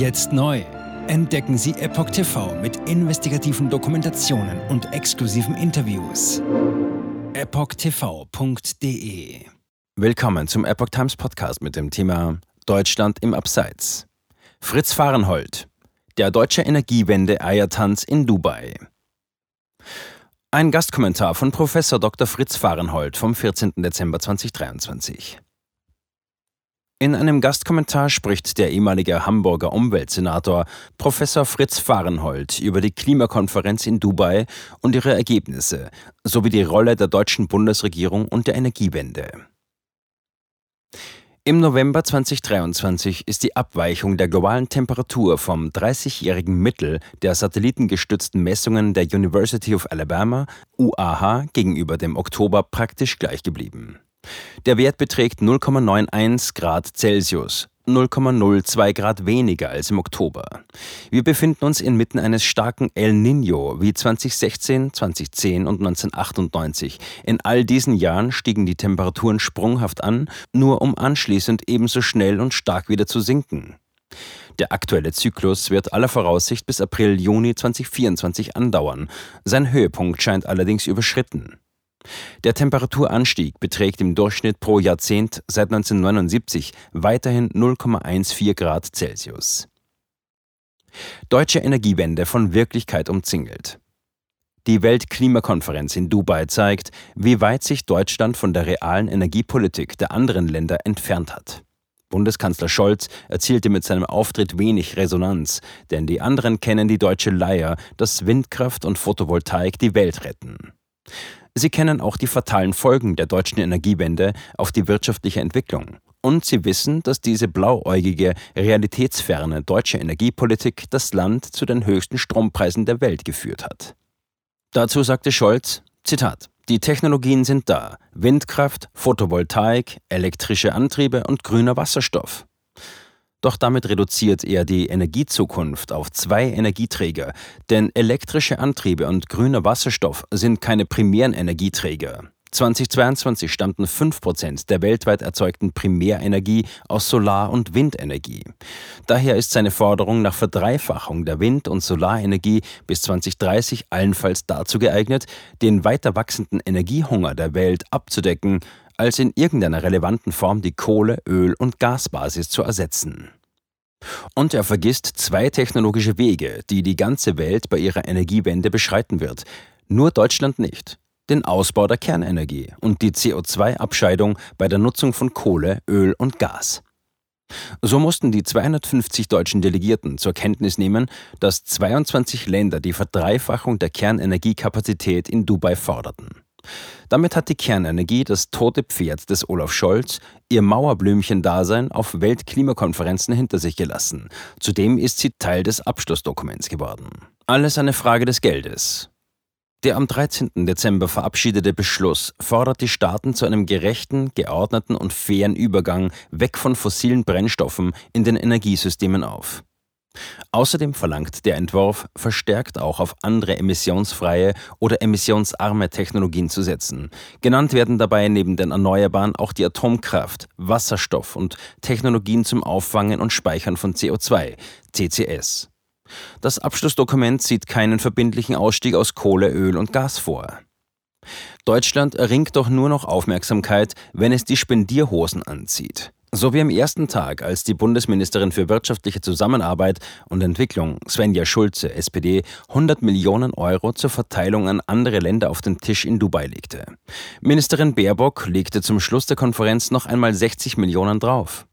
Jetzt neu. Entdecken Sie Epoch TV mit investigativen Dokumentationen und exklusiven Interviews. EpochTV.de Willkommen zum Epoch Times Podcast mit dem Thema Deutschland im Abseits. Fritz Fahrenhold. Der deutsche Energiewende-Eiertanz in Dubai. Ein Gastkommentar von Prof. Dr. Fritz Fahrenhold vom 14. Dezember 2023. In einem Gastkommentar spricht der ehemalige Hamburger Umweltsenator Professor Fritz Fahrenhold über die Klimakonferenz in Dubai und ihre Ergebnisse sowie die Rolle der deutschen Bundesregierung und der Energiewende. Im November 2023 ist die Abweichung der globalen Temperatur vom 30-jährigen Mittel der satellitengestützten Messungen der University of Alabama UAH gegenüber dem Oktober praktisch gleich geblieben. Der Wert beträgt 0,91 Grad Celsius, 0,02 Grad weniger als im Oktober. Wir befinden uns inmitten eines starken El Niño wie 2016, 2010 und 1998. In all diesen Jahren stiegen die Temperaturen sprunghaft an, nur um anschließend ebenso schnell und stark wieder zu sinken. Der aktuelle Zyklus wird aller Voraussicht bis April, Juni 2024 andauern. Sein Höhepunkt scheint allerdings überschritten. Der Temperaturanstieg beträgt im Durchschnitt pro Jahrzehnt seit 1979 weiterhin 0,14 Grad Celsius. Deutsche Energiewende von Wirklichkeit umzingelt. Die Weltklimakonferenz in Dubai zeigt, wie weit sich Deutschland von der realen Energiepolitik der anderen Länder entfernt hat. Bundeskanzler Scholz erzielte mit seinem Auftritt wenig Resonanz, denn die anderen kennen die deutsche Leier, dass Windkraft und Photovoltaik die Welt retten. Sie kennen auch die fatalen Folgen der deutschen Energiewende auf die wirtschaftliche Entwicklung. Und sie wissen, dass diese blauäugige, realitätsferne deutsche Energiepolitik das Land zu den höchsten Strompreisen der Welt geführt hat. Dazu sagte Scholz, Zitat, die Technologien sind da. Windkraft, Photovoltaik, elektrische Antriebe und grüner Wasserstoff. Doch damit reduziert er die Energiezukunft auf zwei Energieträger, denn elektrische Antriebe und grüner Wasserstoff sind keine primären Energieträger. 2022 stammten 5% der weltweit erzeugten Primärenergie aus Solar- und Windenergie. Daher ist seine Forderung nach Verdreifachung der Wind- und Solarenergie bis 2030 allenfalls dazu geeignet, den weiter wachsenden Energiehunger der Welt abzudecken als in irgendeiner relevanten Form die Kohle-, Öl- und Gasbasis zu ersetzen. Und er vergisst zwei technologische Wege, die die ganze Welt bei ihrer Energiewende beschreiten wird. Nur Deutschland nicht. Den Ausbau der Kernenergie und die CO2-Abscheidung bei der Nutzung von Kohle, Öl und Gas. So mussten die 250 deutschen Delegierten zur Kenntnis nehmen, dass 22 Länder die Verdreifachung der Kernenergiekapazität in Dubai forderten. Damit hat die Kernenergie das tote Pferd des Olaf Scholz, ihr Mauerblümchen-Dasein auf Weltklimakonferenzen hinter sich gelassen. Zudem ist sie Teil des Abschlussdokuments geworden. Alles eine Frage des Geldes. Der am 13. Dezember verabschiedete Beschluss fordert die Staaten zu einem gerechten, geordneten und fairen Übergang weg von fossilen Brennstoffen in den Energiesystemen auf. Außerdem verlangt der Entwurf, verstärkt auch auf andere emissionsfreie oder emissionsarme Technologien zu setzen. Genannt werden dabei neben den Erneuerbaren auch die Atomkraft, Wasserstoff und Technologien zum Auffangen und Speichern von CO2, CCS. Das Abschlussdokument sieht keinen verbindlichen Ausstieg aus Kohle, Öl und Gas vor. Deutschland erringt doch nur noch Aufmerksamkeit, wenn es die Spendierhosen anzieht. So wie am ersten Tag, als die Bundesministerin für wirtschaftliche Zusammenarbeit und Entwicklung, Svenja Schulze, SPD, 100 Millionen Euro zur Verteilung an andere Länder auf den Tisch in Dubai legte. Ministerin Baerbock legte zum Schluss der Konferenz noch einmal 60 Millionen drauf.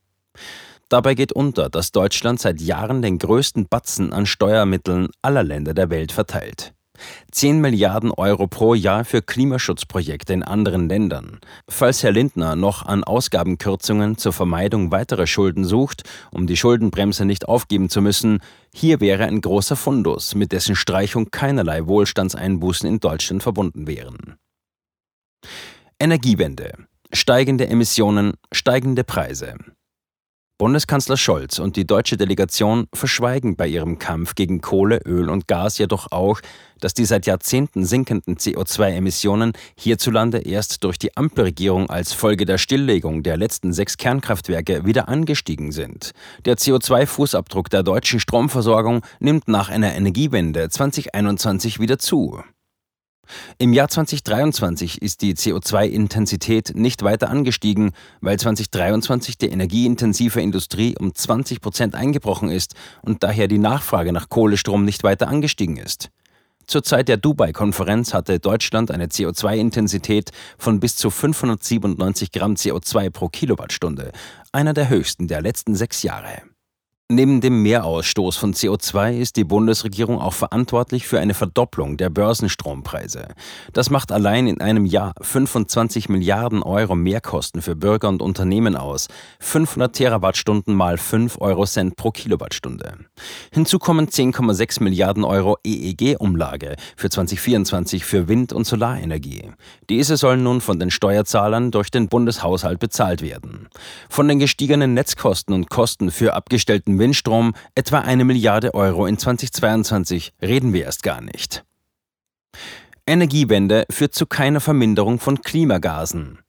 Dabei geht unter, dass Deutschland seit Jahren den größten Batzen an Steuermitteln aller Länder der Welt verteilt. 10 Milliarden Euro pro Jahr für Klimaschutzprojekte in anderen Ländern. Falls Herr Lindner noch an Ausgabenkürzungen zur Vermeidung weiterer Schulden sucht, um die Schuldenbremse nicht aufgeben zu müssen, hier wäre ein großer Fundus, mit dessen Streichung keinerlei Wohlstandseinbußen in Deutschland verbunden wären. Energiewende. Steigende Emissionen, steigende Preise. Bundeskanzler Scholz und die deutsche Delegation verschweigen bei ihrem Kampf gegen Kohle, Öl und Gas jedoch auch, dass die seit Jahrzehnten sinkenden CO2-Emissionen hierzulande erst durch die Ampelregierung als Folge der Stilllegung der letzten sechs Kernkraftwerke wieder angestiegen sind. Der CO2-Fußabdruck der deutschen Stromversorgung nimmt nach einer Energiewende 2021 wieder zu. Im Jahr 2023 ist die CO2-Intensität nicht weiter angestiegen, weil 2023 die energieintensive Industrie um 20 Prozent eingebrochen ist und daher die Nachfrage nach Kohlestrom nicht weiter angestiegen ist. Zur Zeit der Dubai-Konferenz hatte Deutschland eine CO2-Intensität von bis zu 597 Gramm CO2 pro Kilowattstunde, einer der höchsten der letzten sechs Jahre. Neben dem Mehrausstoß von CO2 ist die Bundesregierung auch verantwortlich für eine Verdopplung der Börsenstrompreise. Das macht allein in einem Jahr 25 Milliarden Euro Mehrkosten für Bürger und Unternehmen aus. 500 Terawattstunden mal 5 Euro Cent pro Kilowattstunde. Hinzu kommen 10,6 Milliarden Euro EEG-Umlage für 2024 für Wind- und Solarenergie. Diese sollen nun von den Steuerzahlern durch den Bundeshaushalt bezahlt werden. Von den gestiegenen Netzkosten und Kosten für abgestellten Windstrom etwa eine Milliarde Euro in 2022 reden wir erst gar nicht. Energiewende führt zu keiner Verminderung von Klimagasen.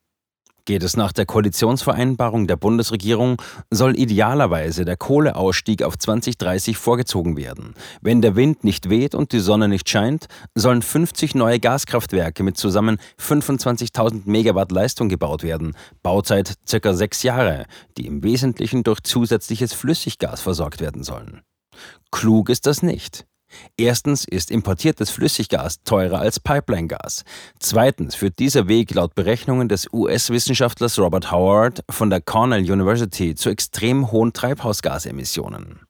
Geht es nach der Koalitionsvereinbarung der Bundesregierung, soll idealerweise der Kohleausstieg auf 2030 vorgezogen werden. Wenn der Wind nicht weht und die Sonne nicht scheint, sollen 50 neue Gaskraftwerke mit zusammen 25.000 Megawatt Leistung gebaut werden. Bauzeit circa sechs Jahre, die im Wesentlichen durch zusätzliches Flüssiggas versorgt werden sollen. Klug ist das nicht. Erstens ist importiertes Flüssiggas teurer als Pipeline-Gas. Zweitens führt dieser Weg laut Berechnungen des US-Wissenschaftlers Robert Howard von der Cornell University zu extrem hohen Treibhausgasemissionen.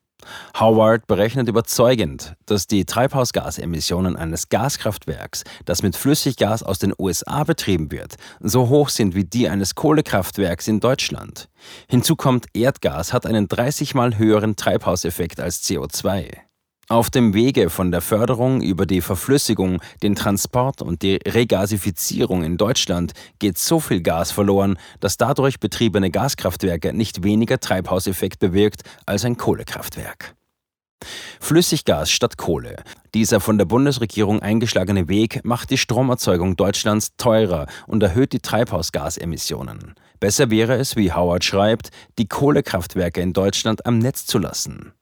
Howard berechnet überzeugend, dass die Treibhausgasemissionen eines Gaskraftwerks, das mit Flüssiggas aus den USA betrieben wird, so hoch sind wie die eines Kohlekraftwerks in Deutschland. Hinzu kommt, Erdgas hat einen 30 mal höheren Treibhauseffekt als CO2. Auf dem Wege von der Förderung über die Verflüssigung, den Transport und die Regasifizierung in Deutschland geht so viel Gas verloren, dass dadurch betriebene Gaskraftwerke nicht weniger Treibhauseffekt bewirkt als ein Kohlekraftwerk. Flüssiggas statt Kohle. Dieser von der Bundesregierung eingeschlagene Weg macht die Stromerzeugung Deutschlands teurer und erhöht die Treibhausgasemissionen. Besser wäre es, wie Howard schreibt, die Kohlekraftwerke in Deutschland am Netz zu lassen.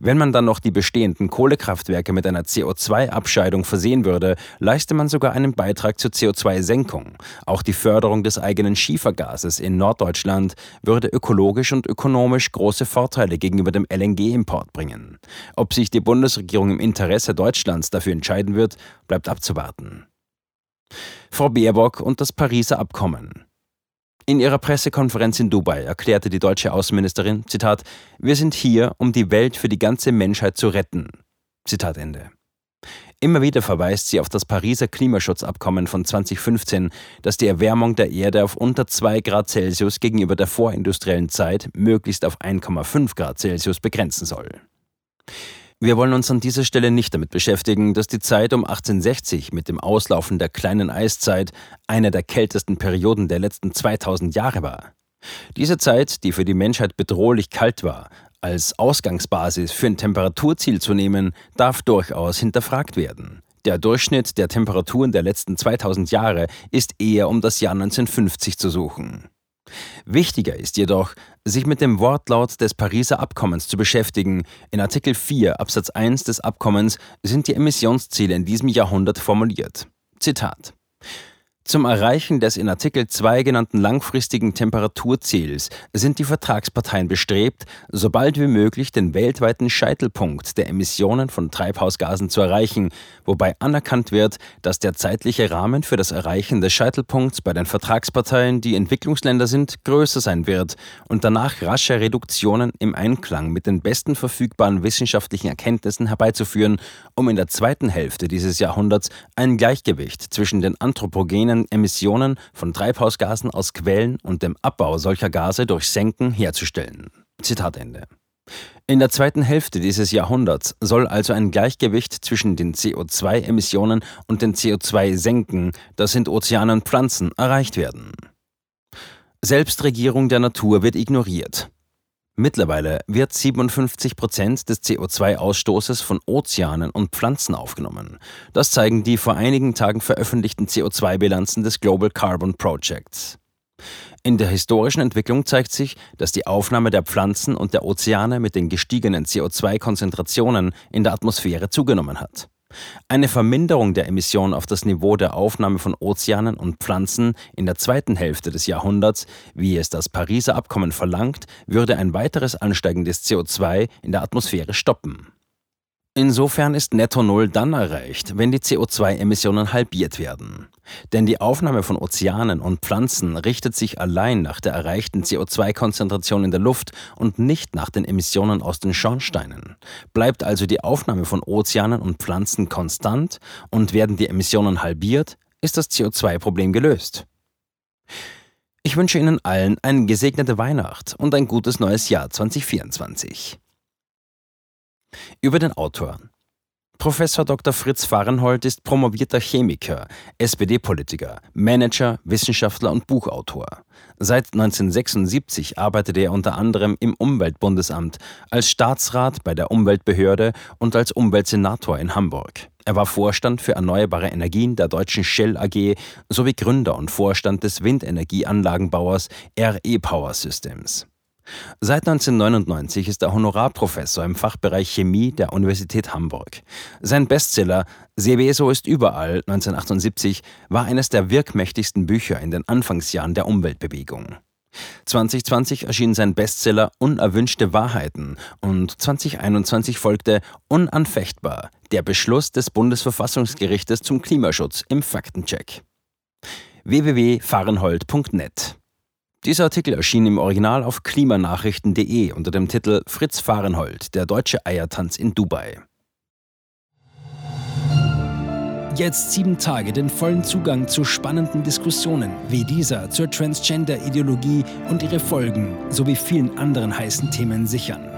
Wenn man dann noch die bestehenden Kohlekraftwerke mit einer CO2-Abscheidung versehen würde, leiste man sogar einen Beitrag zur CO2-Senkung. Auch die Förderung des eigenen Schiefergases in Norddeutschland würde ökologisch und ökonomisch große Vorteile gegenüber dem LNG-Import bringen. Ob sich die Bundesregierung im Interesse Deutschlands dafür entscheiden wird, bleibt abzuwarten. Frau Baerbock und das Pariser Abkommen. In ihrer Pressekonferenz in Dubai erklärte die deutsche Außenministerin, Zitat, wir sind hier, um die Welt für die ganze Menschheit zu retten. Zitat Ende. Immer wieder verweist sie auf das Pariser Klimaschutzabkommen von 2015, das die Erwärmung der Erde auf unter 2 Grad Celsius gegenüber der vorindustriellen Zeit möglichst auf 1,5 Grad Celsius begrenzen soll. Wir wollen uns an dieser Stelle nicht damit beschäftigen, dass die Zeit um 1860 mit dem Auslaufen der kleinen Eiszeit eine der kältesten Perioden der letzten 2000 Jahre war. Diese Zeit, die für die Menschheit bedrohlich kalt war, als Ausgangsbasis für ein Temperaturziel zu nehmen, darf durchaus hinterfragt werden. Der Durchschnitt der Temperaturen der letzten 2000 Jahre ist eher um das Jahr 1950 zu suchen. Wichtiger ist jedoch, sich mit dem Wortlaut des Pariser Abkommens zu beschäftigen. In Artikel 4 Absatz 1 des Abkommens sind die Emissionsziele in diesem Jahrhundert formuliert. Zitat zum Erreichen des in Artikel 2 genannten langfristigen Temperaturziels sind die Vertragsparteien bestrebt, sobald wie möglich den weltweiten Scheitelpunkt der Emissionen von Treibhausgasen zu erreichen, wobei anerkannt wird, dass der zeitliche Rahmen für das Erreichen des Scheitelpunkts bei den Vertragsparteien, die Entwicklungsländer sind, größer sein wird und danach rasche Reduktionen im Einklang mit den besten verfügbaren wissenschaftlichen Erkenntnissen herbeizuführen, um in der zweiten Hälfte dieses Jahrhunderts ein Gleichgewicht zwischen den anthropogenen den Emissionen von Treibhausgasen aus Quellen und dem Abbau solcher Gase durch Senken herzustellen. Zitat Ende. In der zweiten Hälfte dieses Jahrhunderts soll also ein Gleichgewicht zwischen den CO2-Emissionen und den CO2-Senken, das sind Ozeane und Pflanzen, erreicht werden. Selbstregierung der Natur wird ignoriert. Mittlerweile wird 57 Prozent des CO2-Ausstoßes von Ozeanen und Pflanzen aufgenommen. Das zeigen die vor einigen Tagen veröffentlichten CO2-Bilanzen des Global Carbon Projects. In der historischen Entwicklung zeigt sich, dass die Aufnahme der Pflanzen und der Ozeane mit den gestiegenen CO2-Konzentrationen in der Atmosphäre zugenommen hat. Eine Verminderung der Emissionen auf das Niveau der Aufnahme von Ozeanen und Pflanzen in der zweiten Hälfte des Jahrhunderts, wie es das Pariser Abkommen verlangt, würde ein weiteres Ansteigen des CO2 in der Atmosphäre stoppen. Insofern ist Netto Null dann erreicht, wenn die CO2-Emissionen halbiert werden. Denn die Aufnahme von Ozeanen und Pflanzen richtet sich allein nach der erreichten CO2-Konzentration in der Luft und nicht nach den Emissionen aus den Schornsteinen. Bleibt also die Aufnahme von Ozeanen und Pflanzen konstant und werden die Emissionen halbiert, ist das CO2-Problem gelöst. Ich wünsche Ihnen allen eine gesegnete Weihnacht und ein gutes neues Jahr 2024. Über den Autor. Professor Dr. Fritz Fahrenhold ist promovierter Chemiker, SPD-Politiker, Manager, Wissenschaftler und Buchautor. Seit 1976 arbeitete er unter anderem im Umweltbundesamt, als Staatsrat bei der Umweltbehörde und als Umweltsenator in Hamburg. Er war Vorstand für erneuerbare Energien der deutschen Shell AG sowie Gründer und Vorstand des Windenergieanlagenbauers RE Power Systems. Seit 1999 ist er Honorarprofessor im Fachbereich Chemie der Universität Hamburg. Sein Bestseller Seveso ist überall 1978 war eines der wirkmächtigsten Bücher in den Anfangsjahren der Umweltbewegung. 2020 erschien sein Bestseller Unerwünschte Wahrheiten und 2021 folgte Unanfechtbar, der Beschluss des Bundesverfassungsgerichtes zum Klimaschutz im Faktencheck. www.fahrenhold.net dieser Artikel erschien im Original auf klimanachrichten.de unter dem Titel Fritz Fahrenhold, der deutsche Eiertanz in Dubai. Jetzt sieben Tage den vollen Zugang zu spannenden Diskussionen wie dieser zur Transgender-Ideologie und ihre Folgen sowie vielen anderen heißen Themen sichern.